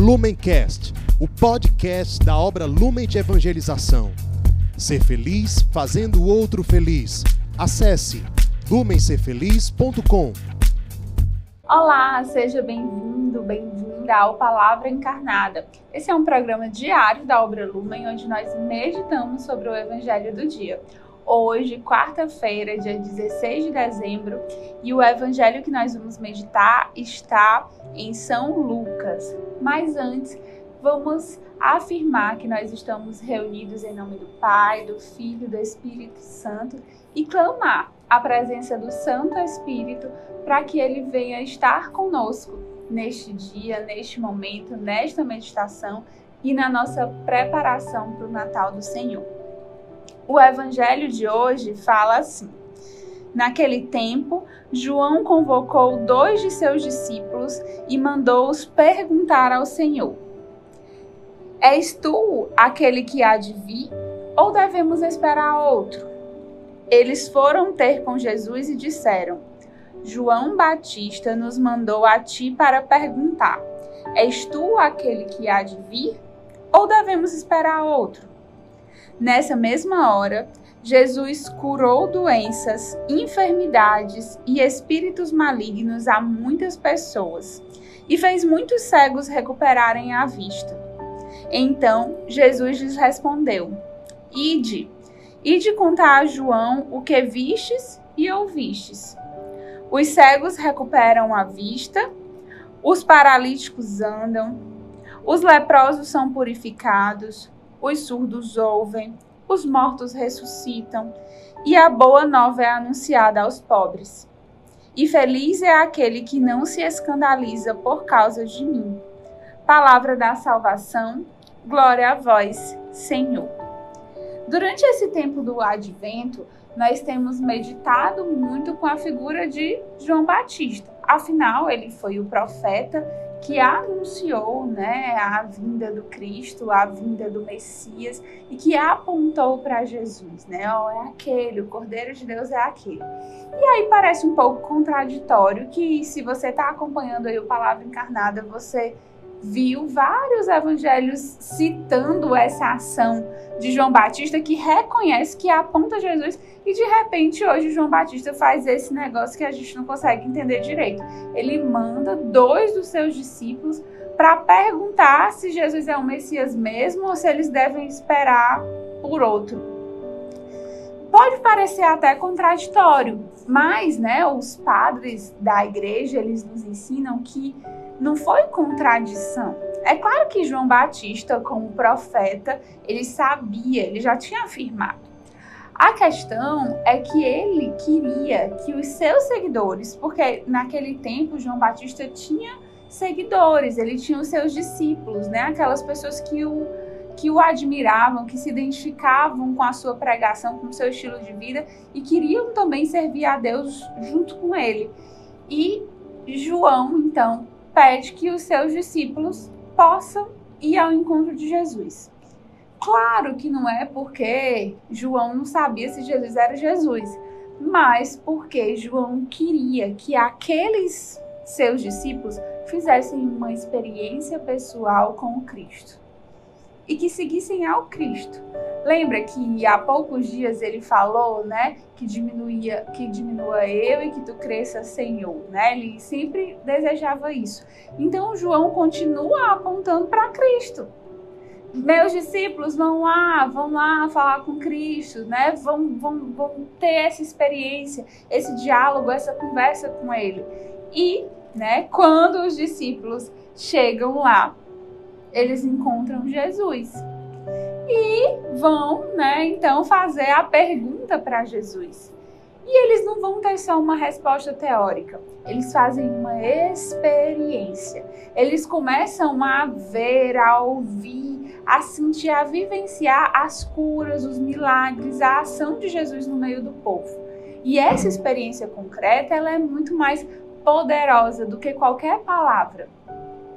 Lumencast, o podcast da obra Lumen de Evangelização. Ser feliz fazendo o outro feliz. Acesse lumencerfeliz.com. Olá, seja bem-vindo, bem-vinda ao Palavra Encarnada. Esse é um programa diário da obra Lumen, onde nós meditamos sobre o Evangelho do dia. Hoje, quarta-feira, dia 16 de dezembro, e o evangelho que nós vamos meditar está em São Lucas. Mas antes, vamos afirmar que nós estamos reunidos em nome do Pai, do Filho e do Espírito Santo e clamar a presença do Santo Espírito para que ele venha estar conosco neste dia, neste momento, nesta meditação e na nossa preparação para o Natal do Senhor. O evangelho de hoje fala assim: Naquele tempo, João convocou dois de seus discípulos e mandou-os perguntar ao Senhor: És tu aquele que há de vir, ou devemos esperar outro? Eles foram ter com Jesus e disseram: João Batista nos mandou a ti para perguntar: És tu aquele que há de vir, ou devemos esperar outro? Nessa mesma hora, Jesus curou doenças, enfermidades e espíritos malignos a muitas pessoas e fez muitos cegos recuperarem a vista. Então Jesus lhes respondeu: Ide, ide contar a João o que vistes e ouvistes. Os cegos recuperam a vista, os paralíticos andam, os leprosos são purificados, os surdos ouvem, os mortos ressuscitam, e a boa nova é anunciada aos pobres. E feliz é aquele que não se escandaliza por causa de mim. Palavra da salvação, glória a vós, Senhor. Durante esse tempo do advento, nós temos meditado muito com a figura de João Batista. Afinal, ele foi o profeta que anunciou né, a vinda do Cristo, a vinda do Messias e que apontou para Jesus, né? Oh, é aquele, o Cordeiro de Deus é aquele. E aí parece um pouco contraditório que se você está acompanhando aí o Palavra Encarnada, você viu vários evangelhos citando essa ação de João Batista que reconhece que aponta Jesus e de repente hoje João Batista faz esse negócio que a gente não consegue entender direito. Ele manda dois dos seus discípulos para perguntar se Jesus é o Messias mesmo ou se eles devem esperar por outro. Pode parecer até contraditório, mas, né, os padres da igreja, eles nos ensinam que não foi contradição. É claro que João Batista, como profeta, ele sabia, ele já tinha afirmado. A questão é que ele queria que os seus seguidores, porque naquele tempo João Batista tinha seguidores, ele tinha os seus discípulos, né? Aquelas pessoas que o, que o admiravam, que se identificavam com a sua pregação, com o seu estilo de vida e queriam também servir a Deus junto com ele. E João, então, pede que os seus discípulos possam ir ao encontro de Jesus. Claro que não é porque João não sabia se Jesus era Jesus, mas porque João queria que aqueles seus discípulos fizessem uma experiência pessoal com Cristo e que seguissem ao Cristo. Lembra que há poucos dias ele falou, né, que diminuía, que diminua eu e que tu cresça, Senhor, né? Ele sempre desejava isso. Então João continua apontando para Cristo. Meus discípulos vão lá, vão lá falar com Cristo, né? Vão, vão, vão ter essa experiência, esse diálogo, essa conversa com Ele. E, né? Quando os discípulos chegam lá, eles encontram Jesus e vão, né, então fazer a pergunta para Jesus. E eles não vão ter só uma resposta teórica, eles fazem uma experiência. Eles começam a ver, a ouvir, a sentir, a vivenciar as curas, os milagres, a ação de Jesus no meio do povo. E essa experiência concreta, ela é muito mais poderosa do que qualquer palavra,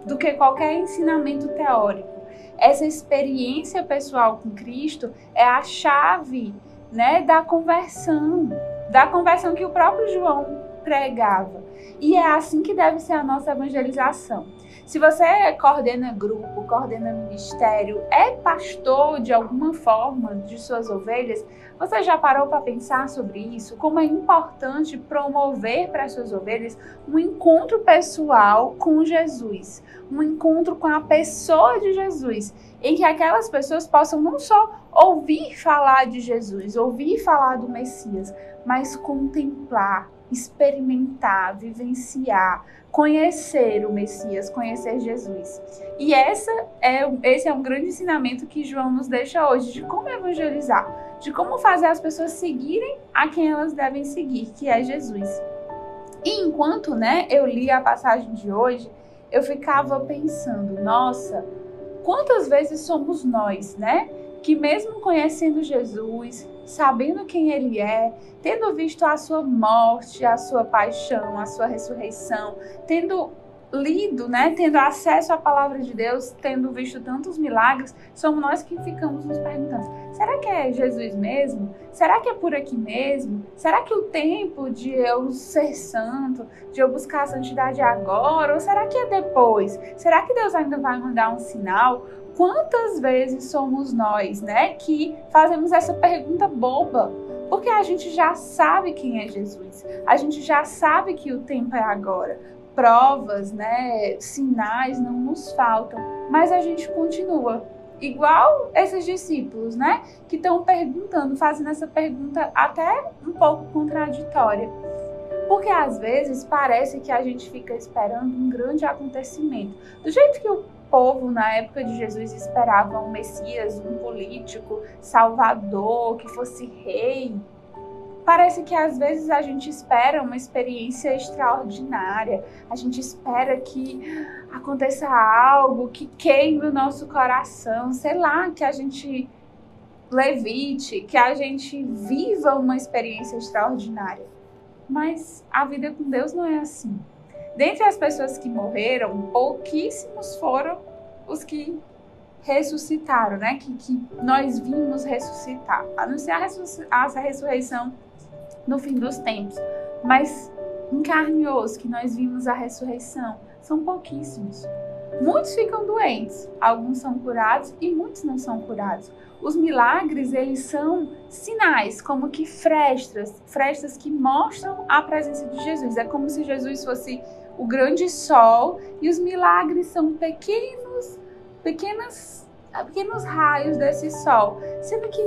do que qualquer ensinamento teórico. Essa experiência pessoal com Cristo é a chave né, da conversão, da conversão que o próprio João pregava. E é assim que deve ser a nossa evangelização. Se você coordena grupo, coordena ministério, é pastor de alguma forma de suas ovelhas, você já parou para pensar sobre isso? Como é importante promover para suas ovelhas um encontro pessoal com Jesus, um encontro com a pessoa de Jesus, em que aquelas pessoas possam não só ouvir falar de Jesus, ouvir falar do Messias, mas contemplar, experimentar, vivenciar, conhecer o Messias, conhecer Jesus. E essa é, esse é um grande ensinamento que João nos deixa hoje de como evangelizar, de como fazer as pessoas seguirem a quem elas devem seguir, que é Jesus. E enquanto, né, eu li a passagem de hoje, eu ficava pensando, nossa, quantas vezes somos nós, né, que mesmo conhecendo Jesus, sabendo quem ele é, tendo visto a sua morte, a sua paixão, a sua ressurreição, tendo lido, né, tendo acesso à palavra de Deus, tendo visto tantos milagres, somos nós que ficamos nos perguntando: será que é Jesus mesmo? Será que é por aqui mesmo? Será que o tempo de eu ser santo, de eu buscar a santidade agora? Ou será que é depois? Será que Deus ainda vai mandar um sinal? Quantas vezes somos nós, né, que fazemos essa pergunta boba? Porque a gente já sabe quem é Jesus. A gente já sabe que o tempo é agora. Provas, né, sinais não nos faltam, mas a gente continua igual esses discípulos, né, que estão perguntando, fazendo essa pergunta até um pouco contraditória. Porque às vezes parece que a gente fica esperando um grande acontecimento. Do jeito que o povo na época de Jesus esperava um Messias, um político, salvador, que fosse rei. Parece que às vezes a gente espera uma experiência extraordinária, a gente espera que aconteça algo que queime o nosso coração, sei lá, que a gente levite, que a gente viva uma experiência extraordinária. Mas a vida com Deus não é assim. Dentre as pessoas que morreram, pouquíssimos foram os que ressuscitaram, né? Que, que nós vimos ressuscitar. Anunciar a, a ressurreição no fim dos tempos. Mas em que nós vimos a ressurreição, são pouquíssimos. Muitos ficam doentes, alguns são curados e muitos não são curados. Os milagres, eles são sinais, como que frestas, frestas que mostram a presença de Jesus. É como se Jesus fosse o grande sol e os milagres são pequenos, pequenas, pequenos raios desse sol. Sendo que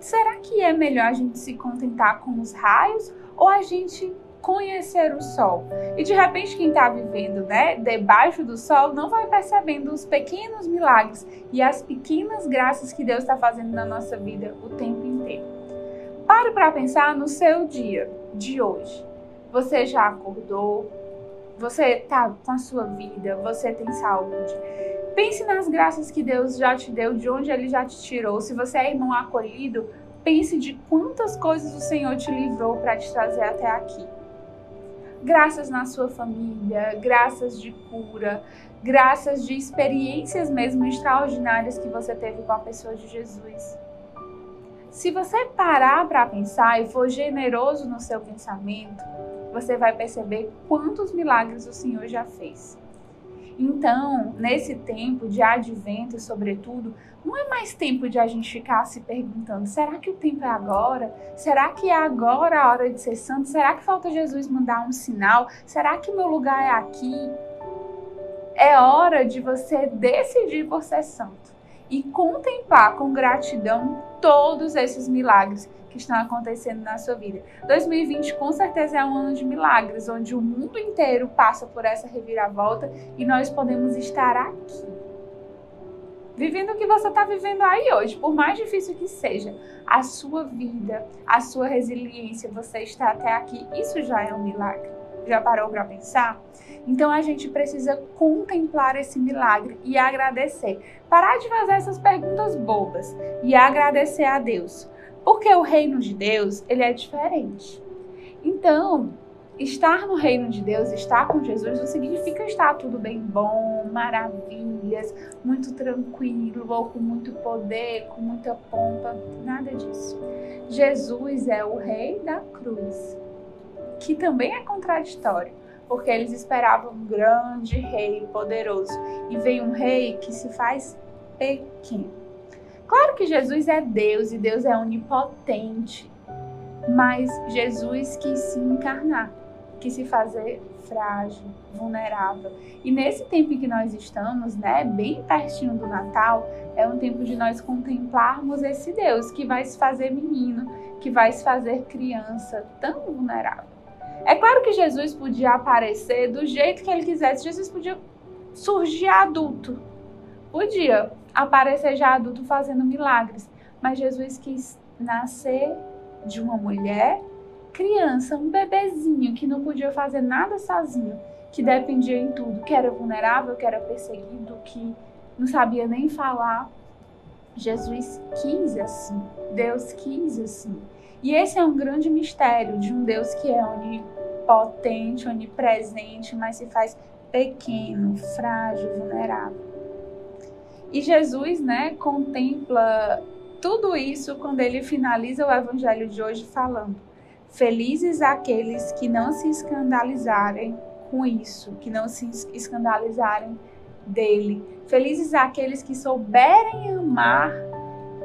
será que é melhor a gente se contentar com os raios ou a gente conhecer o sol? E de repente quem está vivendo, né, debaixo do sol não vai percebendo os pequenos milagres e as pequenas graças que Deus está fazendo na nossa vida o tempo inteiro. Pare para pensar no seu dia de hoje. Você já acordou? Você está com a sua vida? Você tem saúde? Pense nas graças que Deus já te deu, de onde Ele já te tirou. Se você é irmão acolhido, pense de quantas coisas o Senhor te livrou para te trazer até aqui. Graças na sua família, graças de cura, graças de experiências mesmo extraordinárias que você teve com a pessoa de Jesus. Se você parar para pensar e for generoso no seu pensamento, você vai perceber quantos milagres o Senhor já fez. Então, nesse tempo de advento, sobretudo, não é mais tempo de a gente ficar se perguntando: será que o tempo é agora? Será que é agora a hora de ser santo? Será que falta Jesus mandar um sinal? Será que meu lugar é aqui? É hora de você decidir por ser santo e contemplar com gratidão todos esses milagres que estão acontecendo na sua vida. 2020 com certeza é um ano de milagres, onde o mundo inteiro passa por essa reviravolta e nós podemos estar aqui. Vivendo o que você está vivendo aí hoje, por mais difícil que seja, a sua vida, a sua resiliência, você está até aqui, isso já é um milagre. Já parou para pensar? Então a gente precisa contemplar esse milagre e agradecer. Parar de fazer essas perguntas bobas e agradecer a Deus. Porque o reino de Deus, ele é diferente. Então, estar no reino de Deus, estar com Jesus, não significa estar tudo bem bom, maravilhas, muito tranquilo, ou com muito poder, com muita pompa, nada disso. Jesus é o rei da cruz. que também é contraditório, porque eles esperavam um grande rei poderoso e vem um rei que se faz pequeno. Claro que Jesus é Deus e Deus é onipotente, mas Jesus quis se encarnar, quis se fazer frágil, vulnerável. E nesse tempo em que nós estamos, né, bem pertinho do Natal, é um tempo de nós contemplarmos esse Deus que vai se fazer menino, que vai se fazer criança tão vulnerável. É claro que Jesus podia aparecer do jeito que ele quisesse. Jesus podia surgir adulto. Podia aparecer já adulto fazendo milagres. Mas Jesus quis nascer de uma mulher criança, um bebezinho que não podia fazer nada sozinho, que dependia em tudo, que era vulnerável, que era perseguido, que não sabia nem falar. Jesus quis assim, Deus quis assim. E esse é um grande mistério de um Deus que é onipotente, onipresente, mas se faz pequeno, frágil, vulnerável. E Jesus, né, contempla tudo isso quando ele finaliza o evangelho de hoje falando: Felizes aqueles que não se escandalizarem com isso, que não se escandalizarem dele. Felizes aqueles que souberem amar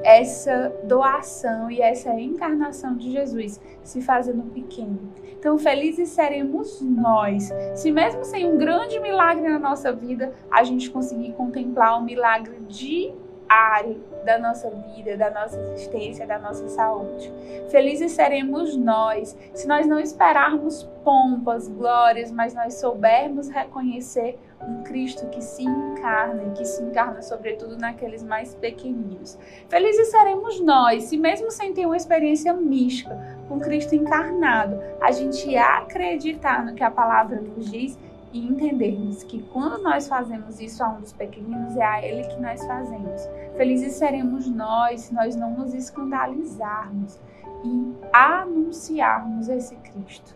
essa doação e essa encarnação de Jesus, se fazendo pequeno. Então, felizes seremos nós, se mesmo sem um grande milagre na nossa vida, a gente conseguir contemplar o milagre de área da nossa vida, da nossa existência, da nossa saúde. Felizes seremos nós se nós não esperarmos pompas, glórias, mas nós soubermos reconhecer um Cristo que se encarna e que se encarna sobretudo naqueles mais pequeninos. Felizes seremos nós se mesmo sem ter uma experiência mística com Cristo encarnado, a gente acreditar no que a palavra nos diz e entendermos que quando nós fazemos isso a um dos pequeninos, é a Ele que nós fazemos. Felizes seremos nós se nós não nos escandalizarmos e anunciarmos esse Cristo,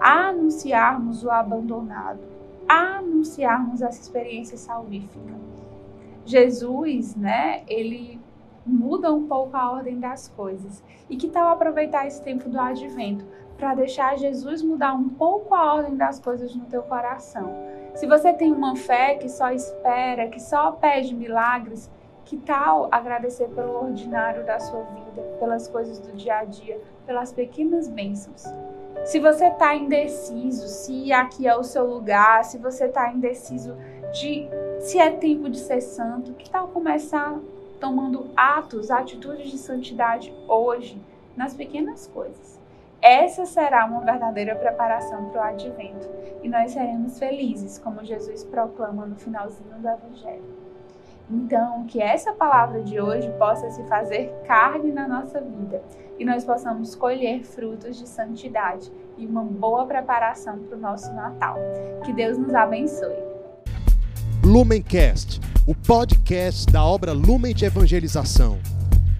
anunciarmos o abandonado, anunciarmos essa experiência salvífica. Jesus, né, ele muda um pouco a ordem das coisas. E que tal aproveitar esse tempo do advento para deixar Jesus mudar um pouco a ordem das coisas no teu coração. Se você tem uma fé que só espera, que só pede milagres, que tal agradecer pelo ordinário da sua vida, pelas coisas do dia a dia, pelas pequenas bênçãos? Se você está indeciso se aqui é o seu lugar, se você está indeciso de se é tempo de ser santo, que tal começar tomando atos, atitudes de santidade hoje, nas pequenas coisas? Essa será uma verdadeira preparação para o advento e nós seremos felizes, como Jesus proclama no finalzinho do Evangelho. Então, que essa palavra de hoje possa se fazer carne na nossa vida e nós possamos colher frutos de santidade e uma boa preparação para o nosso Natal. Que Deus nos abençoe. Lumencast, o podcast da obra Lumen de Evangelização.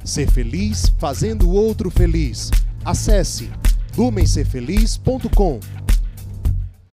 Ser feliz fazendo o outro feliz. Acesse lumencerfeliz.com